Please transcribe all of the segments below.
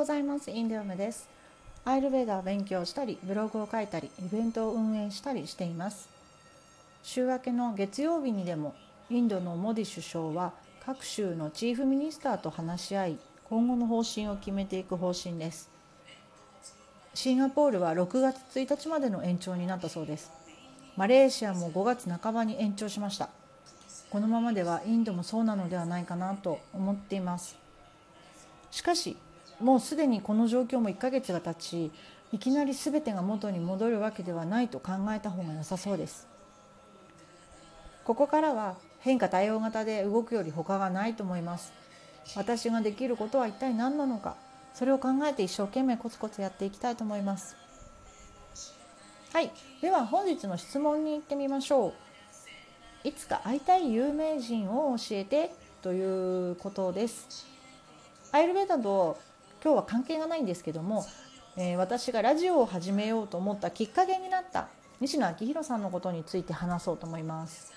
ございます。インディオムです。アイルベーダを勉強したりブログを書いたりイベントを運営したりしています。週明けの月曜日にでもインドのモディ首相は各州のチーフミニスターと話し合い今後の方針を決めていく方針です。シンガポールは6月1日までの延長になったそうです。マレーシアも5月半ばに延長しました。このままではインドもそうなのではないかなと思っています。しかしもうすでにこの状況も1ヶ月が経ちいきなり全てが元に戻るわけではないと考えた方が良さそうです。ここからは変化対応型で動くより他がないと思います。私ができることは一体何なのかそれを考えて一生懸命コツコツやっていきたいと思います。はい。では本日の質問に行ってみましょう。いつか会いたい有名人を教えてということです。アイルベーダと今日は関係がないんですけども、えー、私がラジオを始めようと思ったきっかけになった西野昭弘さんのことについて話そうと思います。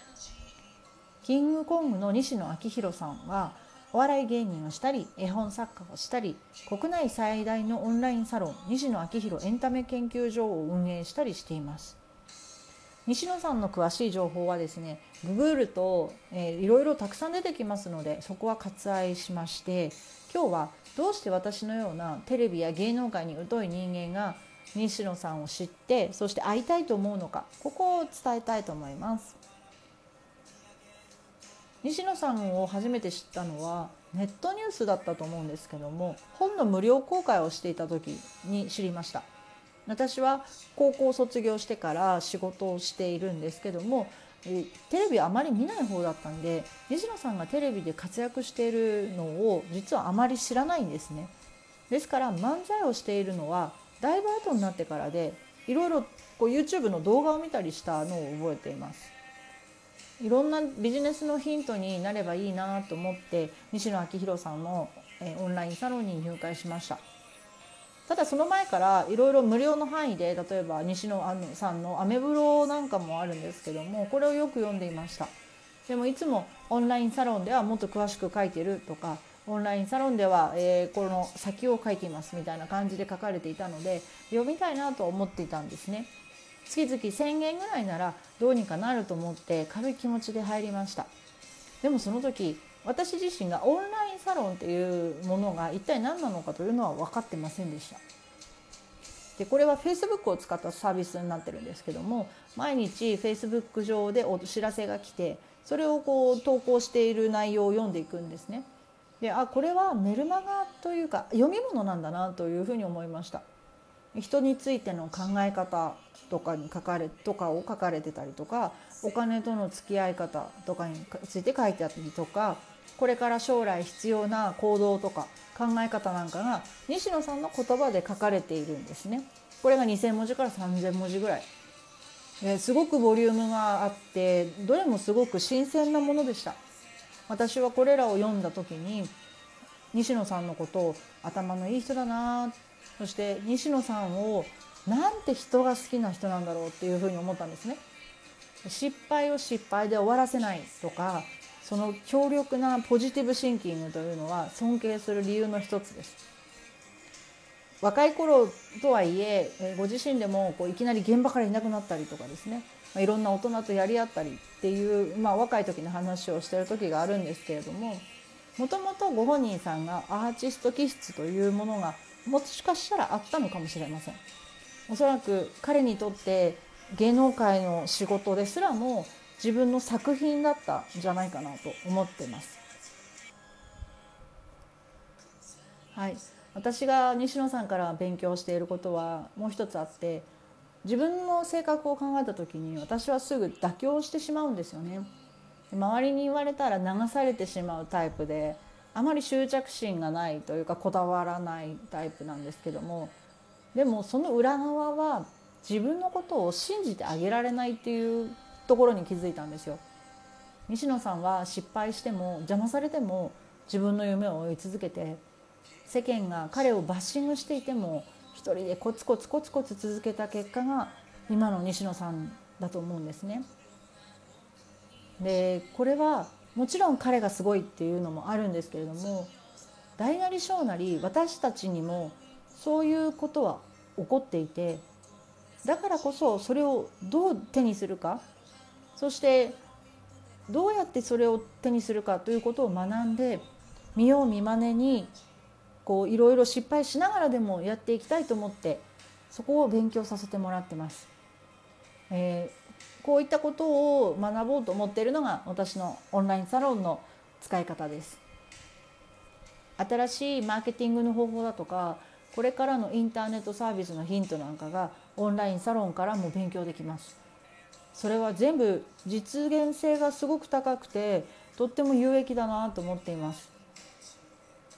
キングコングの西野昭弘さんはお笑い芸人をしたり絵本作家をしたり国内最大のオンラインサロン西野昭弘エンタメ研究所を運営したりしています。西野さんの詳しい情報はですねググると、えー、いろいろたくさん出てきますのでそこは割愛しまして今日はどうして私のようなテレビや芸能界に疎い人間が西野さんを知ってそして会いたいと思うのかここを伝えたいと思います。西野さんを初めて知ったのはネットニュースだったと思うんですけども本の無料公開をしていた時に知りました。私は高校卒業してから仕事をしているんですけどもテレビあまり見ない方だったんで西野さんがテレビで活躍しているのを実はあまり知らないんですね。ですから漫才をしているのはだいぶ後になってからでいろいろこう YouTube の動画を見たりしたのを覚えています。いろんなビジネスのヒントになればいいなと思って西野昭弘さんのオンラインサロンに入会しました。ただその前からいろいろ無料の範囲で例えば西野さんのアメブロなんかもあるんですけどもこれをよく読んでいました。でもいつもオンラインサロンではもっと詳しく書いてるとかオンラインサロンでは、えー、この先を書いていますみたいな感じで書かれていたので読みたいなと思っていたんですね。月々1,000円ぐらいならどうにかなると思って軽い気持ちで入りました。でもその時私自身がオンラサロンっていうものが一体何なのかというのは分かってませんでしたでこれは Facebook を使ったサービスになってるんですけども毎日 Facebook 上でお知らせが来てそれをこう投稿している内容を読んでいくんですね。であこれはメルマガというか読み物なんだなというふうに思いました。人についての考え方とかに書かれとかを書かれてたりとかお金との付き合い方とかについて書いてあったりとかこれから将来必要な行動とか考え方なんかが西野さんの言葉で書かれているんですね。これが2,000文字から3,000文字ぐらい。すごくボリュームがあってどれもすごく新鮮なものでした。私はこれらを読んだ時に西野さんのことを頭のいい人だなそして西野さんをなんて人が好きな人なんだろうっていうふうに思ったんですね。失敗を失敗で終わらせないとかその強力なポジティブシンキングというのは尊敬する理由の一つです。若い頃とはいえご自身でもこういきなり現場からいなくなったりとかですねいろんな大人とやり合ったりっていう、まあ、若い時の話をしてる時があるんですけれどももともとご本人さんがアーティスト気質というものがもしかしたらあったのかもしれません。おそらく彼にとって芸能界の仕事ですらも自分の作品だったんじゃないかなと思ってます。はい、私が西野さんから勉強していることはもう一つあって自分の性格を考えた時に私はすぐ妥協してしまうんですよね。周りに言われたら流されてしまうタイプであまり執着心がないというかこだわらないタイプなんですけどもでもその裏側は自分のことを信じてあげられないっていうところに気づいたんですよ。西野さんは失敗しても邪魔されても自分の夢を追い続けて世間が彼をバッシングしていても一人でコツコツコツコツ続けた結果が今の西野さんだと思うんですね。でこれはもちろん彼がすごいっていうのもあるんですけれども大なり小なり私たちにもそういうことは起こっていてだからこそそれをどう手にするかそしてどうやってそれを手にするかということを学んで見よう見まねにこういろいろ失敗しながらでもやっていきたいと思ってそこを勉強させてもらってます。えー、こういったことを学ぼうと思っているのが私のオンラインサロンの使い方です。新しいマーケティングの方法だとかこれからのインターネットサービスのヒントなんかがオンラインサロンからも勉強できます。それは全部実現性がすごく高くてとっても有益だなと思っています。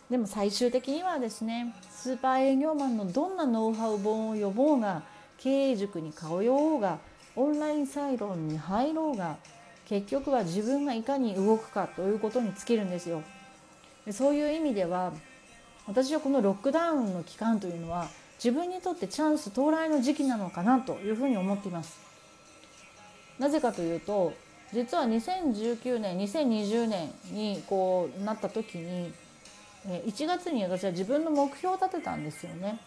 でも最終的にはですねスーパー営業マンのどんなノウハウ本を呼ぼうが経営塾に通おうがオンラインサイロンに入ろうが結局は自分がいかに動くかということに尽きるんですよ。そういう意味では私はこのロックダウンの期間というのは自分にとってチャンス到来の時期なのかなというふうに思っています。なぜかというと実は2019年2020年にこうなった時に1月に私は自分の目標を立てたんですよね。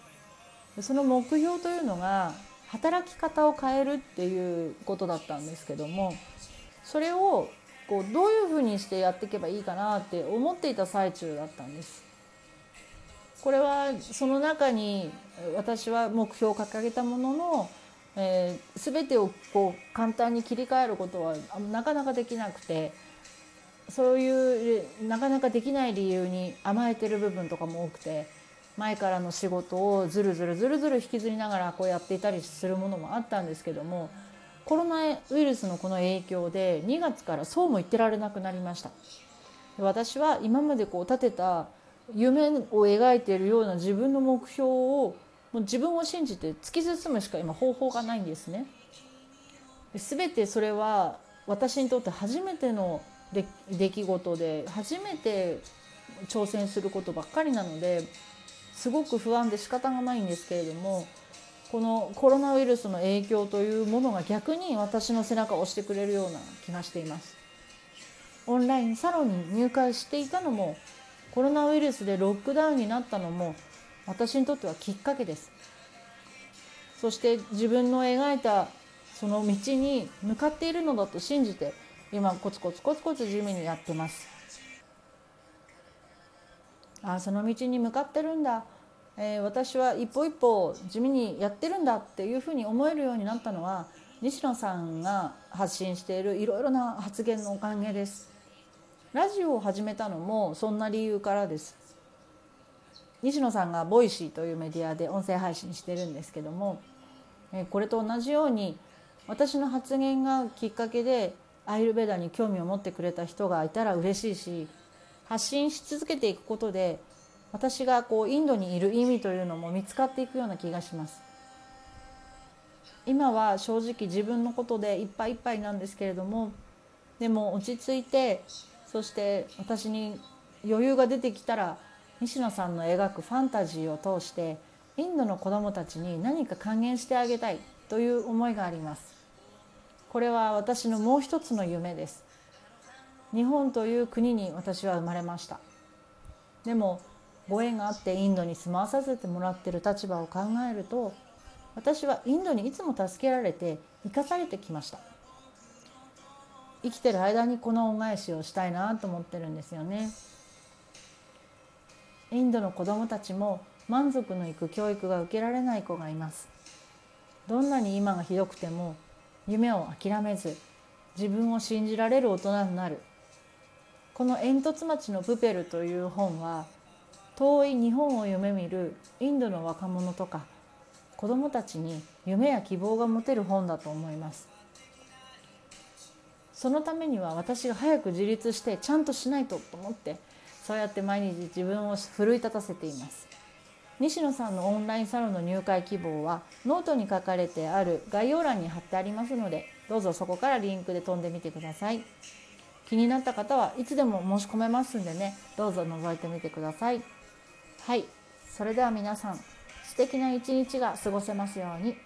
その目標というのが働き方を変えるっていうことだったんですけどもそれをこうどういうふうにしてやっていけばいいかなって思っていた最中だったんです。これはその中に私は目標を掲げたもののえー、全てをこう簡単に切り替えることはなかなかできなくてそういうなかなかできない理由に甘えてる部分とかも多くて前からの仕事をずるずるずるずる引きずりながらこうやっていたりするものもあったんですけどもコロナウイルスのこの影響で2月からそうも言ってられなくなりました私は今までこう立てた夢を描いているような自分の目標をもう自分を信じて突き進むしか今方法がないんですね。全てそれは私にとって初めての出来事で初めて挑戦することばっかりなのですごく不安で仕方がないんですけれどもこのコロナウイルスの影響というものが逆に私の背中を押してくれるような気がしています。オンラインサロンに入会していたのもコロナウイルスでロックダウンになったのも私にとってはきっかけです。そして自分の描いたその道に向かっているのだと信じて今コツコツコツコツ地味にやってます。ああその道に向かってるんだ、えー、私は一歩一歩地味にやってるんだっていうふうに思えるようになったのは西野さんが発信しているいろいろな発言のおかげです。ラジオを始めたのもそんな理由からです。西野さんが Voicy というメディアで音声配信してるんですけどもこれと同じように私の発言がきっかけでアイルベダに興味を持ってくれた人がいたら嬉しいし発信し続けていくことで私がこうインドにいる意味というのも見つかっていくような気がします。今は正直自分のことでいっぱいいっぱいなんですけれどもでも落ち着いてそして私に余裕が出てきたら西野さんの描くファンタジーを通してインドの子どもたちに何か還元してあげたいという思いがあります。これは私のもう一つの夢です。日本という国に私は生まれました。でもご縁があってインドに住まわさせてもらってる立場を考えると私はインドにいつも助けられて生かされてきました。生きてる間にこの恩返しをしたいなと思ってるんですよね。インドの子どもたちも満足のいく教育が受けられない子がいます。どんなに今がひどくても夢を諦めず自分を信じられる大人になる。この「煙突町のプペル」という本は遠い日本を夢見るインドの若者とか子どもたちに夢や希望が持てる本だと思います。そのためには私が早く自立してちゃんとしないとと思ってそうやって毎日自分を奮い立たせています。西野さんのオンラインサロンの入会希望はノートに書かれてある概要欄に貼ってありますのでどうぞそこからリンクで飛んでみてください。気になった方はいつでも申し込めますんでねどうぞ覗いてみてください。はいそれでは皆さん素敵な一日が過ごせますように。